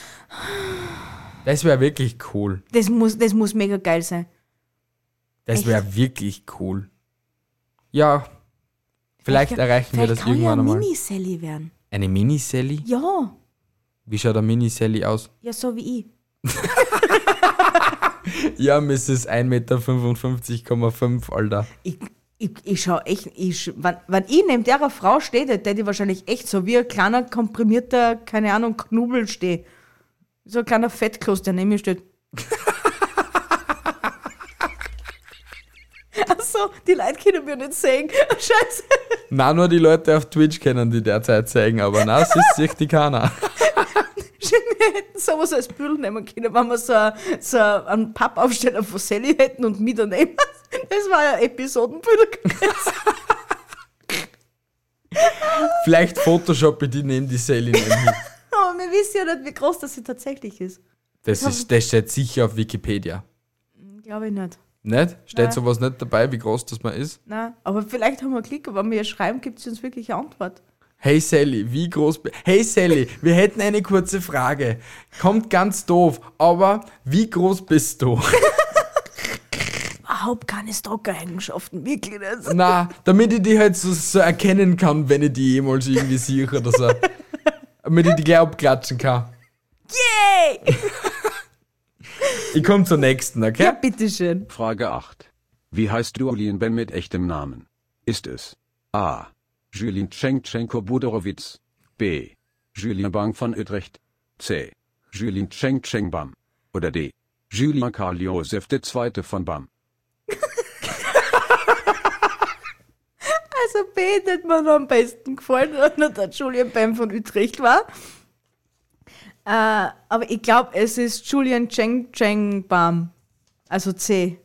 Speaker 1: Das wäre wirklich cool.
Speaker 2: Das muss, das muss mega geil sein.
Speaker 1: Das wäre wirklich cool. Ja, vielleicht erreichen wir
Speaker 2: vielleicht
Speaker 1: das
Speaker 2: kann
Speaker 1: irgendwann
Speaker 2: ja
Speaker 1: einmal.
Speaker 2: Mini-Sally werden.
Speaker 1: Eine Mini-Sally?
Speaker 2: Ja,
Speaker 1: Wie schaut eine Mini-Sally aus?
Speaker 2: ja, so wie ich. *laughs*
Speaker 1: Ja, Mrs. 1,55,5 Meter, Alter.
Speaker 2: Ich, ich, ich schau echt, ich, wenn, wenn ich neben der Frau stehe, dann hätte ich wahrscheinlich echt so wie ein kleiner, komprimierter, keine Ahnung, Knubbel stehe. So ein kleiner Fettkloß, der neben mir steht. *laughs* *laughs* Achso, die Leute können mir nicht sehen. *laughs* Scheiße.
Speaker 1: Na, nur die Leute auf Twitch kennen die derzeit zeigen, aber na, es ist sich die keiner. *laughs*
Speaker 2: Wir hätten sowas als Bild nehmen können, wenn wir so, so einen Pappaufsteller von Sally hätten und mich daneben. Das war ja Episodenbild gewesen.
Speaker 1: Vielleicht Photoshop ich die neben die Sally mich.
Speaker 2: Aber wir wissen ja nicht, wie groß das sie tatsächlich ist.
Speaker 1: Das, ist, das steht sicher auf Wikipedia.
Speaker 2: Glaube ich nicht.
Speaker 1: Nicht? Steht
Speaker 2: Nein.
Speaker 1: sowas nicht dabei, wie groß das mal ist?
Speaker 2: Nein, aber vielleicht haben wir Glück, aber wenn wir schreiben, gibt es uns wirklich eine Antwort.
Speaker 1: Hey Sally, wie groß Hey Sally, wir hätten eine kurze Frage. Kommt ganz doof, aber wie groß bist du?
Speaker 2: Überhaupt keine Stalker-Eigenschaften, wirklich nicht.
Speaker 1: Na, damit ich die halt so, so erkennen kann, wenn ich die jemals irgendwie sehe oder so. damit ich die gleich abklatschen kann.
Speaker 2: Yay!
Speaker 1: Ich komme zur nächsten, okay?
Speaker 2: Ja, bitteschön.
Speaker 3: Frage 8. Wie heißt Julien Ben mit echtem Namen? Ist es A. Julien Tschenkchenko Budorowitz B. Julien Bang von Utrecht C. Julien Tschenk Bam oder D. Julien Karl Josef II. von Bam *laughs*
Speaker 2: Also B hat mir noch am besten gefallen, *laughs* wenn der Julian Bam von Utrecht war. Äh, aber ich glaube, es ist Julian Cheng Cheng Bam. Also C.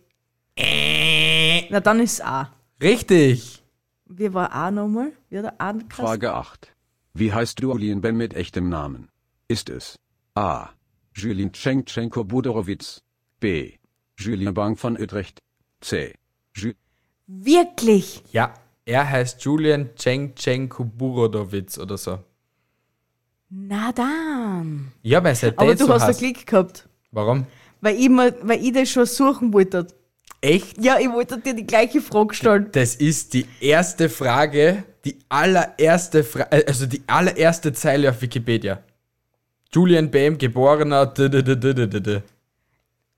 Speaker 2: Na, dann ist A.
Speaker 1: Richtig.
Speaker 2: Wie war A nochmal? Wie hat A?
Speaker 3: Frage 8. Wie heißt Julien Ben mit echtem Namen? Ist es A. Julien Tschenkchenko Budorowitz B. Julien Bang von Utrecht C. Ju
Speaker 2: Wirklich?
Speaker 1: Ja, er heißt Julian Cheng Cheng Kuburodowitz oder so.
Speaker 2: Na dann.
Speaker 1: Ja, weil seit
Speaker 2: Aber
Speaker 1: der
Speaker 2: du
Speaker 1: so
Speaker 2: hast einen. Klick gehabt.
Speaker 1: Warum?
Speaker 2: Weil ich, mal, weil ich das schon suchen wollte.
Speaker 1: Echt?
Speaker 2: Ja, ich wollte dir die gleiche Frage stellen.
Speaker 1: Das ist die erste Frage, die allererste Fra äh, also die allererste Zeile auf Wikipedia. Julian Bam, geborener. -d -d -d.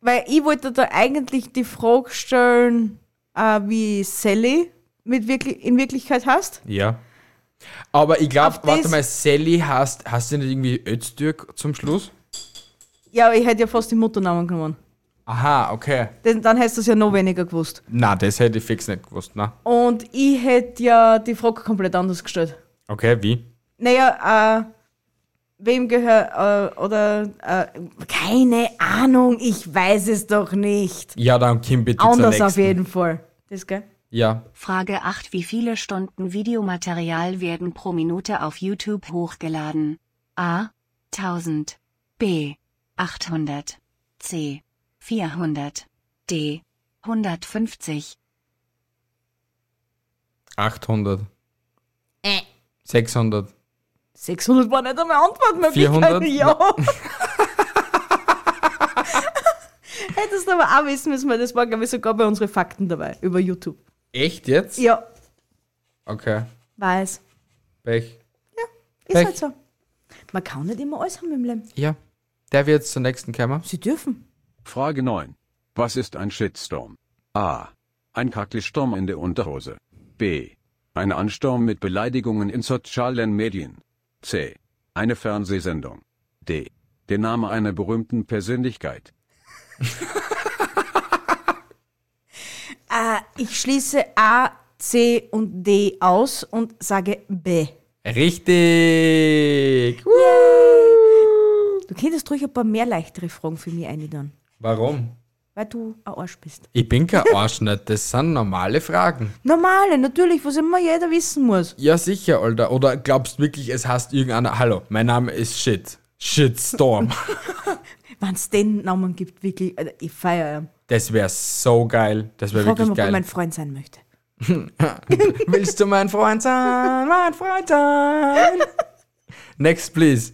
Speaker 2: Weil ich wollte da eigentlich die Frage stellen, äh, wie Sally mit wirklich, in Wirklichkeit heißt.
Speaker 1: Ja. Aber ich glaube, warte mal, Sally hast, hast du nicht irgendwie Öztürk zum Schluss?
Speaker 2: Ja, aber ich hätte ja fast den Mutternamen genommen.
Speaker 1: Aha, okay.
Speaker 2: Denn dann hättest du es ja noch weniger gewusst.
Speaker 1: Na, das hätte ich fix nicht gewusst, na.
Speaker 2: Und ich hätte ja die Frage komplett anders gestellt.
Speaker 1: Okay, wie?
Speaker 2: Naja, äh, wem gehört, äh, oder, äh, keine Ahnung, ich weiß es doch nicht.
Speaker 1: Ja, dann Kim bitte
Speaker 2: Anders auf jeden Fall. Das, gell?
Speaker 1: Ja.
Speaker 4: Frage 8. Wie viele Stunden Videomaterial werden pro Minute auf YouTube hochgeladen? A. 1000. B. 800. C. 400. D. 150.
Speaker 1: 800.
Speaker 2: Äh.
Speaker 1: 600.
Speaker 2: 600 war nicht einmal Antwortmöglichkeit.
Speaker 1: 400?
Speaker 2: Ja. *laughs* Hättest du aber auch wissen müssen, weil das war, glaube ich, sogar bei unseren Fakten dabei, über YouTube.
Speaker 1: Echt jetzt?
Speaker 2: Ja,
Speaker 1: Okay.
Speaker 2: weiß.
Speaker 1: Pech.
Speaker 2: Ist
Speaker 1: Pech.
Speaker 2: halt so. Man kann nicht immer alles haben im Leben.
Speaker 1: Ja. Der wird jetzt zur nächsten Kammer.
Speaker 2: Sie dürfen.
Speaker 3: Frage 9. Was ist ein Shitstorm? A. Ein Kackelsturm in der Unterhose. B. Ein Ansturm mit Beleidigungen in sozialen Medien. C. Eine Fernsehsendung. D. Der Name einer berühmten Persönlichkeit. *laughs*
Speaker 2: Äh, ich schließe A, C und D aus und sage B.
Speaker 1: Richtig.
Speaker 2: Du könntest ruhig ein paar mehr leichtere Fragen für mich einladen,
Speaker 1: Warum?
Speaker 2: weil du ein Arsch bist.
Speaker 1: Ich bin kein Arsch nicht. Das sind normale Fragen.
Speaker 2: Normale, natürlich, was immer jeder wissen muss.
Speaker 1: Ja, sicher, Alter. Oder glaubst wirklich, es heißt irgendeiner, hallo, mein Name ist Shit. Shitstorm. *laughs*
Speaker 2: Wenn es den Namen gibt, wirklich, Alter, ich feiere ihn.
Speaker 1: Das wäre so geil. Das wäre
Speaker 2: Frag ihn,
Speaker 1: wirklich
Speaker 2: ob er
Speaker 1: geil.
Speaker 2: mein Freund sein möchte. *laughs*
Speaker 1: Willst du mein Freund sein? Mein Freund sein? Next, please.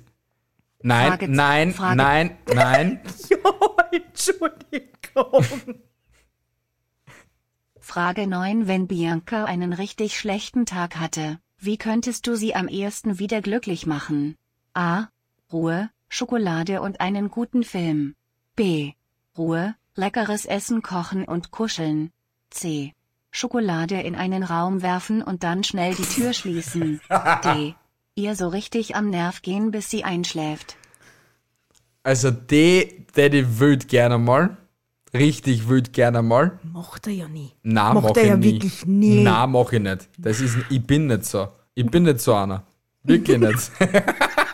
Speaker 1: Nein,
Speaker 4: Frage-
Speaker 1: nein,
Speaker 4: Frage-
Speaker 1: nein, nein. *laughs*
Speaker 2: Ja, Entschuldigung.
Speaker 4: Frage 9. Wenn Bianca einen richtig schlechten Tag hatte, wie könntest du sie am ehesten wieder glücklich machen? A. Ruhe, Schokolade und einen guten Film. B. Ruhe, leckeres Essen kochen und kuscheln. C. Schokolade in einen Raum werfen und dann schnell die Tür schließen. D. Ihr so richtig am Nerv gehen, bis sie einschläft.
Speaker 1: Also, die, die wild gerne mal. richtig wild gerne mal.
Speaker 2: Macht er ja nie.
Speaker 1: Nein,
Speaker 2: Macht
Speaker 1: mach
Speaker 2: er
Speaker 1: ich
Speaker 2: ja
Speaker 1: nie.
Speaker 2: wirklich nie.
Speaker 1: Nein, mach ich nicht. Das ist, ich bin nicht so. Ich bin nicht so einer. Wirklich nicht. *laughs*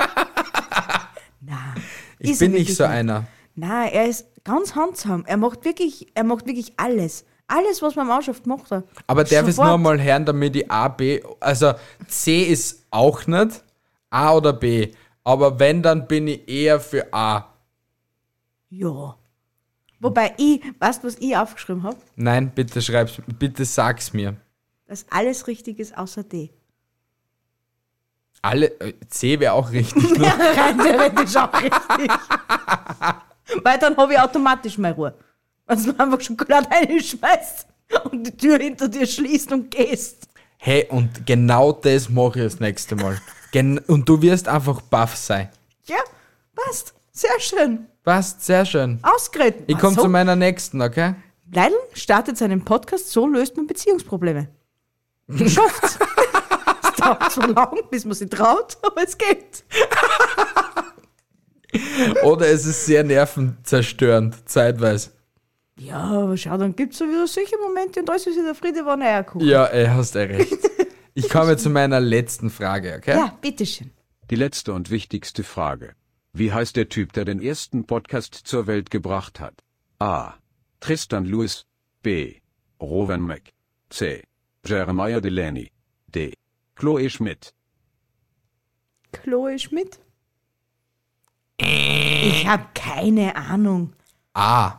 Speaker 2: Nein.
Speaker 1: Ich bin nicht so einer.
Speaker 2: Nein, er ist ganz handsam. Er macht wirklich, er macht wirklich alles. Alles, was man im Ausschaft macht er.
Speaker 1: Aber darf ich es nur mal hören, damit ich A, B, also C ist auch nicht, A oder B. Aber wenn, dann bin ich eher für A.
Speaker 2: Ja. Wobei ich, weißt du, was ich aufgeschrieben habe?
Speaker 1: Nein, bitte schreib's, bitte sag's mir.
Speaker 2: Dass alles richtig ist, außer D.
Speaker 1: Alle, äh, C wäre auch richtig. Ne? *laughs*
Speaker 2: Rein theoretisch auch richtig. Weil dann habe ich automatisch meine Ruhe. Wenn du einfach Schokolade reinschmeißt und die Tür hinter dir schließt und gehst.
Speaker 1: Hey, und genau das mache ich das nächste Mal. Gen und du wirst einfach baff sein.
Speaker 2: Ja, passt. Sehr schön.
Speaker 1: Passt, sehr schön.
Speaker 2: Ausgeredet.
Speaker 1: Ich komme
Speaker 2: so.
Speaker 1: zu meiner nächsten, okay?
Speaker 2: Leidl startet seinen Podcast, so löst man Beziehungsprobleme. Geschafft. *laughs* es dauert so lang, bis man sich traut, aber es geht.
Speaker 1: Oder es ist sehr nervenzerstörend, zeitweise.
Speaker 2: Ja, aber schau, dann gibt es wieder solche Momente und alles ist wieder Friede, war Eierkuchen.
Speaker 1: Ja, ey, hast du recht. Ich *laughs* komme zu meiner letzten Frage, okay?
Speaker 2: ja bitteschön.
Speaker 3: Die letzte und wichtigste Frage. Wie heißt der Typ, der den ersten Podcast zur Welt gebracht hat? A. Tristan Lewis. B. Rowan Mac. C. Jeremiah Delaney. D. Chloe Schmidt.
Speaker 2: Chloe Schmidt? Ich habe keine Ahnung.
Speaker 1: A.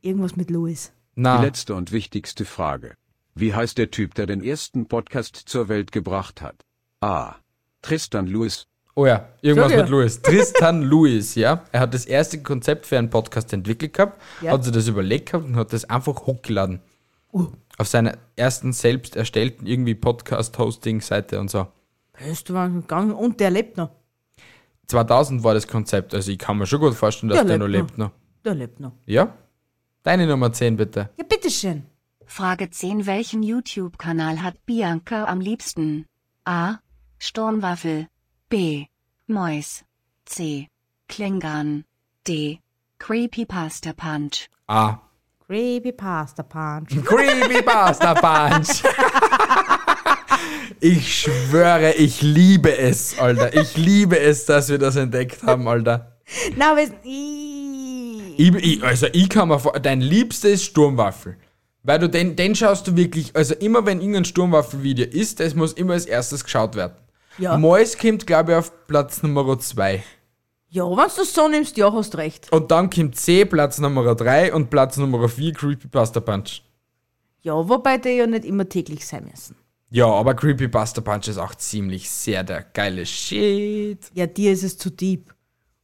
Speaker 2: Irgendwas mit Louis.
Speaker 3: Die
Speaker 1: Na,
Speaker 3: letzte und wichtigste Frage. Wie heißt der Typ, der den ersten Podcast zur Welt gebracht hat? A. Tristan Lewis.
Speaker 1: oh ja, irgendwas
Speaker 2: ja.
Speaker 1: mit Louis. Tristan Louis, ja. Er hat das erste Konzept für einen Podcast entwickelt gehabt,
Speaker 2: Ja.
Speaker 1: hat sich das überlegt gehabt und hat das einfach hochgeladen. Auf seiner ersten selbst erstellten irgendwie Podcast-Hosting-Seite und so.
Speaker 2: Hörst du mal gegangen und der lebt noch.
Speaker 1: 2000 war das Konzept, also ich kann mir schon gut vorstellen, dass
Speaker 2: Der
Speaker 1: der, noch
Speaker 2: lebt
Speaker 1: lebt noch.
Speaker 2: Der lebt noch.
Speaker 1: Ja? Deine Nummer 10 bitte.
Speaker 2: Ja, bitteschön.
Speaker 4: Frage 10. Welchen YouTube-Kanal hat Bianca am liebsten? A. Sturmwaffel. B. Mois. C. Klingan. D. Creepypasta Punch.
Speaker 1: A.
Speaker 2: Creepy Pasta Punch. *laughs*
Speaker 1: Creepypasta Punch. *laughs* ich schwöre, ich liebe es, Alter. Ich liebe es, dass wir das entdeckt haben, Alter.
Speaker 2: Na, aber ich,
Speaker 1: also ich kann mir vor, dein liebster ist Sturmwaffel. Weil du den, den schaust du wirklich, also immer wenn irgendein Sturmwaffel-Video ist, das muss immer als erstes geschaut werden.
Speaker 2: Ja.
Speaker 1: Mois kommt, glaube ich, auf Platz Nummer 2.
Speaker 2: Ja, wenn du das so nimmst, ja, hast recht.
Speaker 1: Und dann kommt C, Platz Nummer 3 und Platz Nummer 4, Creepypasta Punch.
Speaker 2: Ja, wobei die ja nicht immer täglich sein müssen.
Speaker 1: Ja, aber Creepypasta Punch ist auch ziemlich sehr der geile Shit.
Speaker 2: Ja, dir ist es zu deep.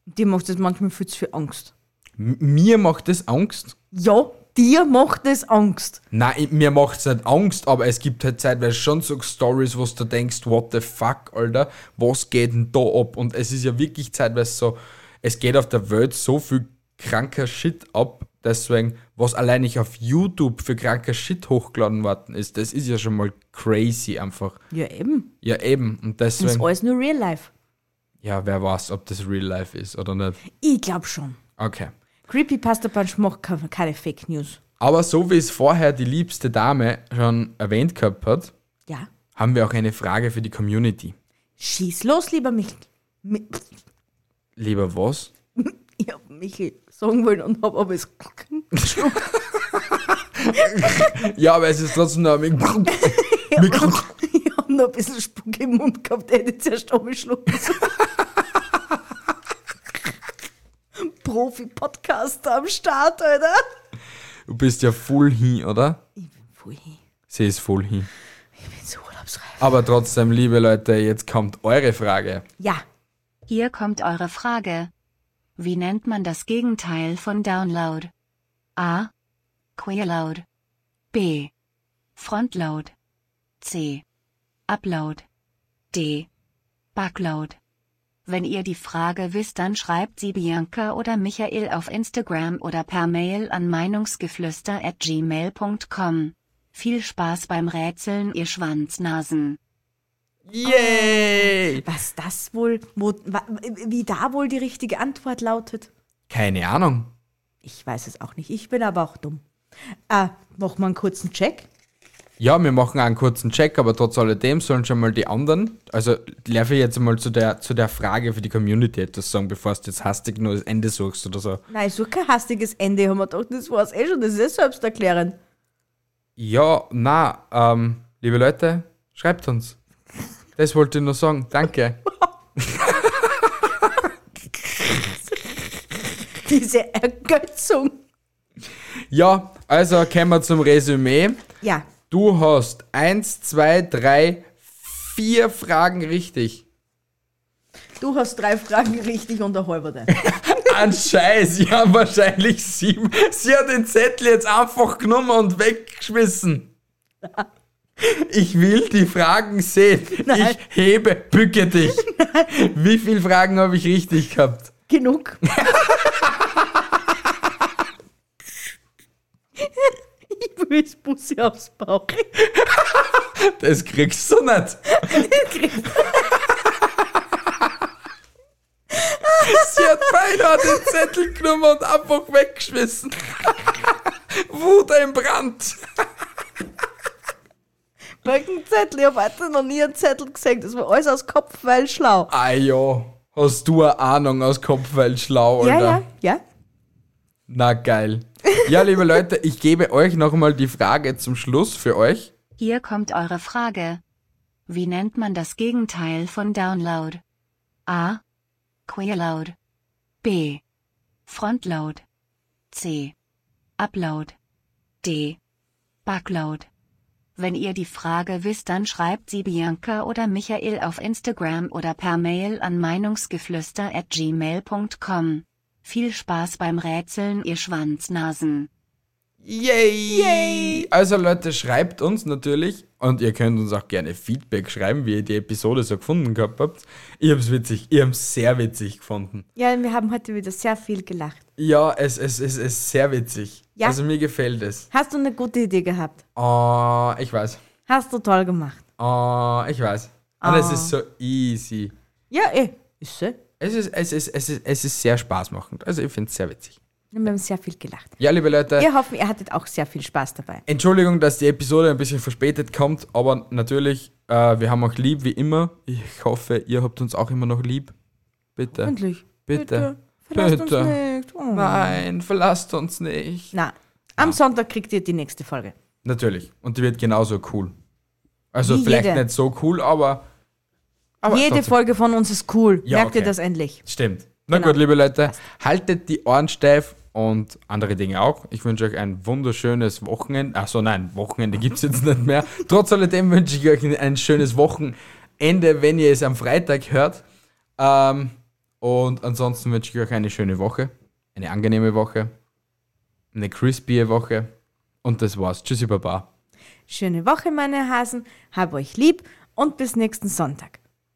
Speaker 2: Und dir macht es manchmal viel zu viel Angst.
Speaker 1: M mir macht das Angst.
Speaker 2: Ja, dir macht es Angst.
Speaker 1: Nein, mir macht's nicht Angst, aber es gibt halt zeitweise schon so Stories, wo du denkst, what the fuck, Alter, was geht denn da ab? Und es ist ja wirklich zeitweise so, es geht auf der Welt so viel kranker Shit ab, deswegen, was allein nicht auf YouTube für kranker Shit hochgeladen worden ist, das ist ja schon mal crazy einfach.
Speaker 2: Ja, eben.
Speaker 1: Ja, eben. Und
Speaker 2: Das ist
Speaker 1: deswegen,
Speaker 2: alles nur Real Life.
Speaker 1: ja, wer weiß, ob das Real Life ist oder nicht.
Speaker 2: Ich glaub schon.
Speaker 1: Okay.
Speaker 2: Creepypasta Punch macht ke- keine Fake News.
Speaker 1: Aber so wie es vorher die liebste Dame schon erwähnt gehabt hat,
Speaker 2: Ja.
Speaker 1: haben wir auch eine Frage für die Community.
Speaker 2: Schieß los, lieber Michel. Mi
Speaker 1: Lieber was? *laughs*
Speaker 2: ich hab Michel sagen wollen und hab aber es. *laughs*
Speaker 1: Ja, aber es ist trotzdem noch mit. *laughs*
Speaker 2: Ich hab noch ein bisschen Spuck im Mund gehabt, der hätte zuerst schlucken sollen. Profi-Podcaster am Start, Alter.
Speaker 1: du bist ja voll hin, oder?
Speaker 2: Ich bin voll hin.
Speaker 1: Sie ist voll hin.
Speaker 2: Ich bin so urlaubsreif.
Speaker 1: Aber trotzdem, liebe Leute, jetzt kommt eure Frage.
Speaker 2: Ja,
Speaker 4: Hier kommt eure Frage. Wie nennt man das Gegenteil von Download? A. Queerload. B. Frontload. C. Upload. D. Backload. Wenn ihr die Frage wisst, dann schreibt sie Bianca oder Michael auf Instagram oder per Mail an meinungsgeflüster at gmail.com. Viel Spaß beim Rätseln, ihr Schwanznasen.
Speaker 1: Yay!
Speaker 2: was das wohl, wo, wie da wohl die richtige Antwort lautet?
Speaker 1: Keine Ahnung.
Speaker 2: Ich weiß es auch nicht. Ich bin aber auch dumm. Ah, machen wir einen kurzen Check.
Speaker 1: Ja, wir machen einen kurzen Check, aber trotz alledem sollen schon mal die anderen, also darf ich jetzt mal zu der, zu der Frage für die Community etwas sagen, bevor du jetzt hastig nur das Ende suchst oder so.
Speaker 2: Nein, ich suche kein hastiges Ende, haben wir gedacht, das war's eh schon, das ist eh selbsterklärend.
Speaker 1: Ja, na, ähm, liebe Leute, schreibt uns. Das wollte ich nur sagen. Danke. *laughs*
Speaker 2: Diese Ergötzung.
Speaker 1: Ja, also kommen wir zum Resümee.
Speaker 2: Ja,
Speaker 1: Du hast eins, zwei, drei, vier Fragen richtig.
Speaker 2: du hast drei Fragen richtig und eine halbe. *laughs*
Speaker 1: Ein Scheiß, ja, wahrscheinlich sieben. Sie hat den Zettel jetzt einfach genommen und weggeschmissen. Ich will die Fragen sehen.
Speaker 2: Nein.
Speaker 1: Ich hebe, bücke dich. *laughs* Wie viele Fragen habe ich richtig gehabt?
Speaker 2: Genug. *laughs* das Bussi aufs Bauch. *laughs*
Speaker 1: Das kriegst du nicht. *laughs* Sie hat beinahe den Zettel genommen und einfach weggeschmissen. *laughs* Wut im Brand.
Speaker 2: Welchen Zettel? Ich habe heute noch nie einen Zettel gesehen. Das war alles aus Kopf, weil schlau.
Speaker 1: Ah ja, hast du eine Ahnung aus Kopf, weil schlau, Alter.
Speaker 2: Ja, ja, ja.
Speaker 1: Na geil. Ja, liebe Leute, ich gebe euch nochmal die Frage zum Schluss für euch.
Speaker 4: Hier kommt eure Frage. Wie nennt man das Gegenteil von Download? A. Queerload. B. Frontload. C. Upload. D. Backload. Wenn ihr die Frage wisst, dann schreibt sie Bianca oder Michael auf Instagram oder per Mail an meinungsgeflüster at gmail.com. Viel Spaß beim Rätseln, ihr Schwanznasen.
Speaker 1: Yay! Yay! Also Leute, schreibt uns natürlich und ihr könnt uns auch gerne Feedback schreiben, wie ihr die Episode so gefunden gehabt habt. Ich hab's witzig, ich hab's sehr witzig gefunden.
Speaker 2: Ja, wir haben heute wieder sehr viel gelacht.
Speaker 1: Ja, es, es, es ist sehr witzig.
Speaker 2: Ja.
Speaker 1: Also mir gefällt es.
Speaker 2: Hast du eine gute Idee gehabt?
Speaker 1: Oh, ich weiß.
Speaker 2: Hast du toll gemacht.
Speaker 1: Oh, ich weiß. Und es
Speaker 2: Ah.
Speaker 1: ist so easy.
Speaker 2: Ja, eh. Ist so.
Speaker 1: Es ist, es ist, es ist, es ist sehr spaßmachend. Also ich finde es sehr witzig.
Speaker 2: Wir haben sehr viel gelacht.
Speaker 1: Ja, liebe Leute,
Speaker 2: Wir hoffen, ihr hattet auch sehr viel Spaß dabei.
Speaker 1: Entschuldigung, dass die Episode ein bisschen verspätet kommt, aber natürlich, äh, wir haben euch lieb wie immer. Ich hoffe, ihr habt uns auch immer noch lieb. Bitte.
Speaker 2: Endlich.
Speaker 1: Bitte.
Speaker 2: Verlasst
Speaker 1: Bitte.
Speaker 2: uns nicht. Oh.
Speaker 1: Nein, verlasst uns nicht.
Speaker 2: Na, am Sonntag kriegt ihr die nächste Folge.
Speaker 1: Natürlich. Und die wird genauso cool. Also
Speaker 2: Wie
Speaker 1: vielleicht
Speaker 2: jede.
Speaker 1: nicht so cool, aber. Aber
Speaker 2: Jede
Speaker 1: trotzdem.
Speaker 2: Folge von uns ist cool.
Speaker 1: Ja,
Speaker 2: Merkt ihr
Speaker 1: okay.
Speaker 2: das endlich?
Speaker 1: Stimmt. Na
Speaker 2: Genau.
Speaker 1: gut, liebe Leute, haltet die Ohren steif und andere Dinge auch. Ich wünsche euch ein wunderschönes Wochenende. Achso, nein, Wochenende gibt es jetzt nicht mehr. *laughs* Trotz alledem wünsche ich euch ein schönes Wochenende, wenn ihr es am Freitag hört. Ähm, und ansonsten wünsche ich euch eine schöne Woche, eine angenehme Woche, eine crispy Woche. Und das war's. Tschüssi, Baba.
Speaker 2: Schöne Woche, meine Hasen. Hab euch lieb und bis nächsten Sonntag.